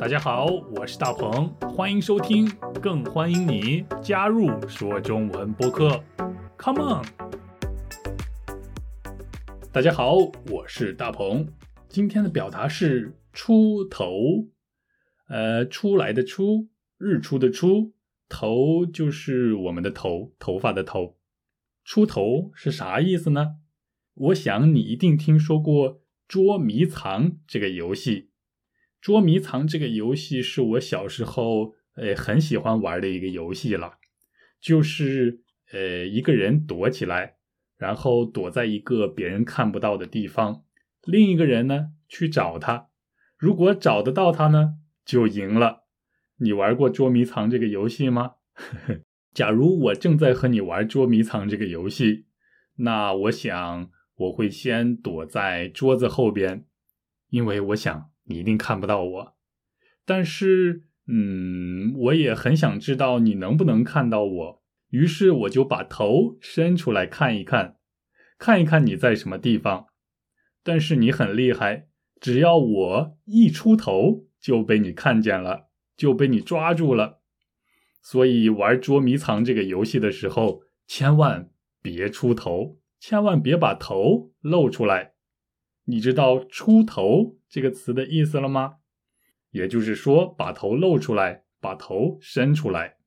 大家好，我是大鹏，欢迎收听，更欢迎你加入说中文播客。Come on！大家好，我是大鹏，今天的表达是出头，呃，出来的出，日出的出，头就是我们的头，头发的头。出头是啥意思呢？我想你一定听说过捉迷藏这个游戏。捉迷藏这个游戏是我小时候呃很喜欢玩的一个游戏了，就是呃一个人躲起来，然后躲在一个别人看不到的地方，另一个人呢去找他，如果找得到他呢就赢了。你玩过捉迷藏这个游戏吗？假如我正在和你玩捉迷藏这个游戏，那我想我会先躲在桌子后边，因为我想你一定看不到我。但是，嗯，我也很想知道你能不能看到我，于是我就把头伸出来看一看，看一看你在什么地方。但是你很厉害，只要我一出头就被你看见了，就被你抓住了。所以玩捉迷藏这个游戏的时候，千万别出头，千万别把头露出来。你知道“出头”这个词的意思了吗？也就是说，把头露出来，把头伸出来。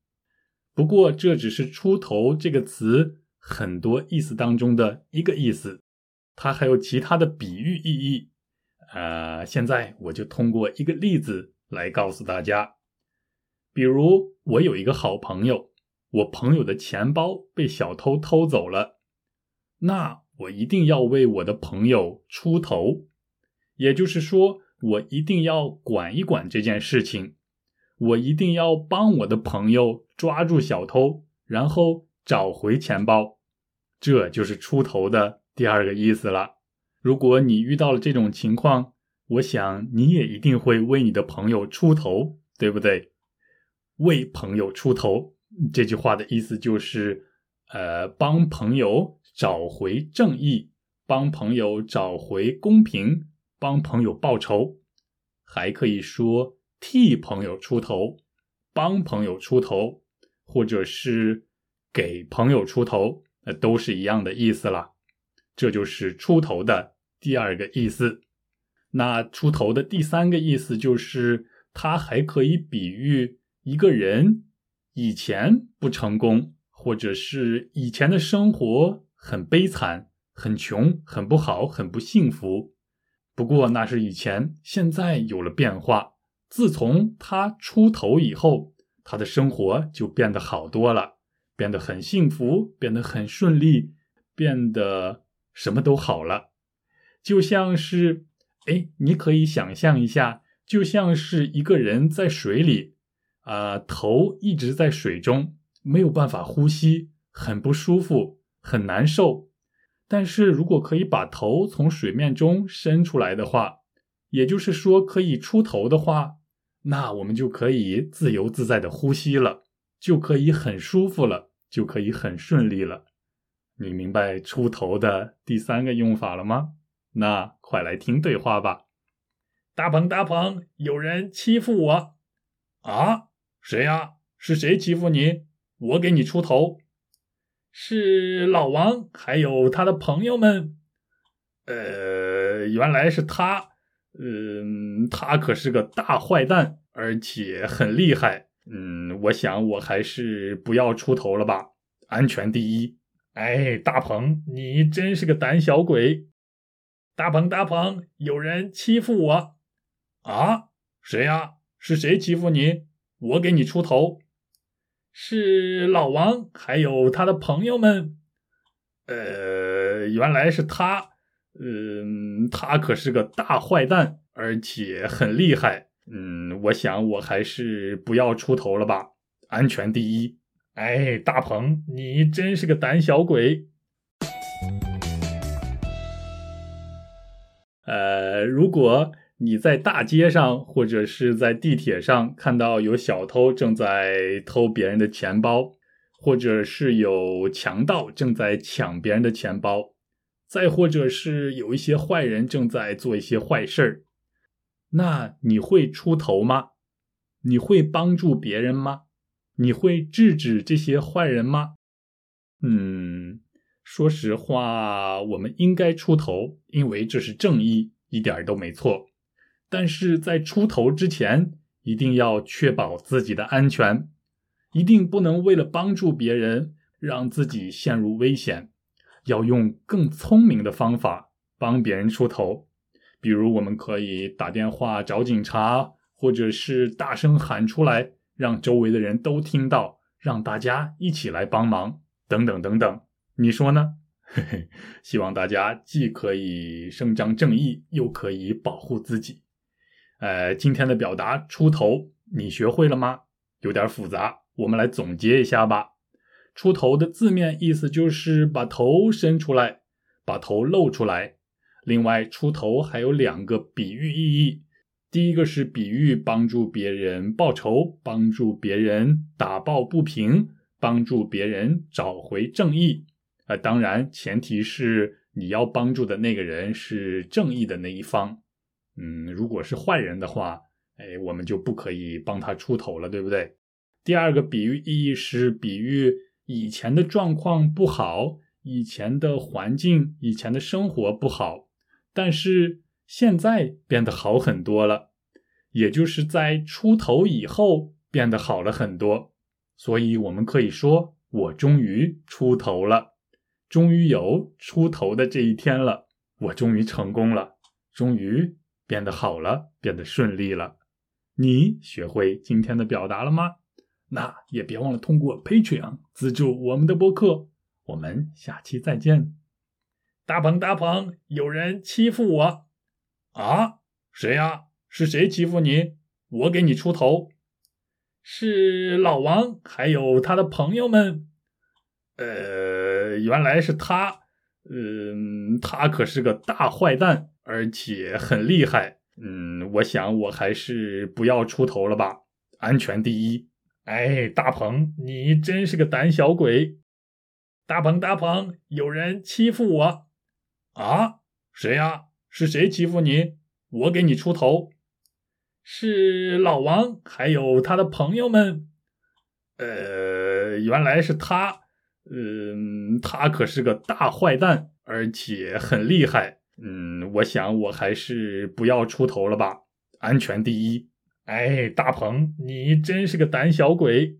不过，这只是“出头”这个词很多意思当中的一个意思，它还有其他的比喻意义。呃，现在我就通过一个例子来告诉大家。比如，我有一个好朋友，我朋友的钱包被小偷偷走了，那我一定要为我的朋友出头，也就是说，我一定要管一管这件事情，我一定要帮我的朋友抓住小偷，然后找回钱包，这就是出头的第二个意思了。如果你遇到了这种情况，我想你也一定会为你的朋友出头，对不对？为朋友出头这句话的意思就是，呃，帮朋友找回正义，帮朋友找回公平，帮朋友报仇，还可以说替朋友出头，帮朋友出头，或者是给朋友出头，那都是一样的意思了。这就是出头的第二个意思。那出头的第三个意思就是，它还可以比喻。一个人以前不成功，或者是以前的生活很悲惨、很穷、很不好、很不幸福。不过那是以前，现在有了变化。自从他出头以后，他的生活就变得好多了，变得很幸福，变得很顺利，变得什么都好了。就像是，哎，你可以想象一下，就像是一个人在水里。啊，头一直在水中，没有办法呼吸，很不舒服，很难受。但是如果可以把头从水面中伸出来的话，也就是说可以出头的话，那我们就可以自由自在的呼吸了，就可以很舒服了，就可以很顺利了。你明白出头的第三个用法了吗？那快来听对话吧。大鹏，大鹏，有人欺负我啊！谁呀？是谁欺负你？我给你出头。是老王，还有他的朋友们。呃，原来是他。嗯，他可是个大坏蛋，而且很厉害。嗯，我想我还是不要出头了吧，安全第一。哎，大鹏，你真是个胆小鬼。大鹏，大鹏，有人欺负我。啊？谁呀？是谁欺负你？我给你出头，是老王，还有他的朋友们。呃，原来是他。嗯，他可是个大坏蛋，而且很厉害。嗯，我想我还是不要出头了吧，安全第一。哎，大鹏，你真是个胆小鬼。呃，如果。你在大街上或者是在地铁上看到有小偷正在偷别人的钱包，或者是有强盗正在抢别人的钱包，再或者是有一些坏人正在做一些坏事儿，那你会出头吗？你会帮助别人吗？你会制止这些坏人吗？嗯，说实话，我们应该出头，因为这是正义，一点都没错。但是在出头之前，一定要确保自己的安全，一定不能为了帮助别人让自己陷入危险，要用更聪明的方法帮别人出头。比如，我们可以打电话找警察，或者是大声喊出来，让周围的人都听到，让大家一起来帮忙，等等等等。你说呢？嘿嘿，希望大家既可以伸张正义，又可以保护自己。呃，今天的表达出头，你学会了吗？有点复杂，我们来总结一下吧。出头的字面意思就是把头伸出来，把头露出来。另外，出头还有两个比喻意义。第一个是比喻帮助别人报仇，帮助别人打抱不平，帮助别人找回正义。啊，当然前提是你要帮助的那个人是正义的那一方。嗯，如果是坏人的话，哎，我们就不可以帮他出头了，对不对？第二个比喻意义是比喻以前的状况不好，以前的环境、以前的生活不好，但是现在变得好很多了，也就是在出头以后变得好了很多。所以我们可以说，我终于出头了，终于有出头的这一天了，我终于成功了，终于。变得好了，变得顺利了。你学会今天的表达了吗？那也别忘了通过 Patreon 资助我们的播客。我们下期再见。大鹏，大鹏，有人欺负我啊？谁呀？是谁欺负你？我给你出头。是老王，还有他的朋友们。呃，原来是他。嗯，他可是个大坏蛋。而且很厉害，嗯，我想我还是不要出头了吧，安全第一。哎，大鹏，你真是个胆小鬼！大鹏，大鹏，有人欺负我啊？谁呀？是谁欺负你？我给你出头。是老王，还有他的朋友们。呃，原来是他，嗯，他可是个大坏蛋，而且很厉害。嗯，我想我还是不要出头了吧，安全第一。哎，大鹏，你真是个胆小鬼。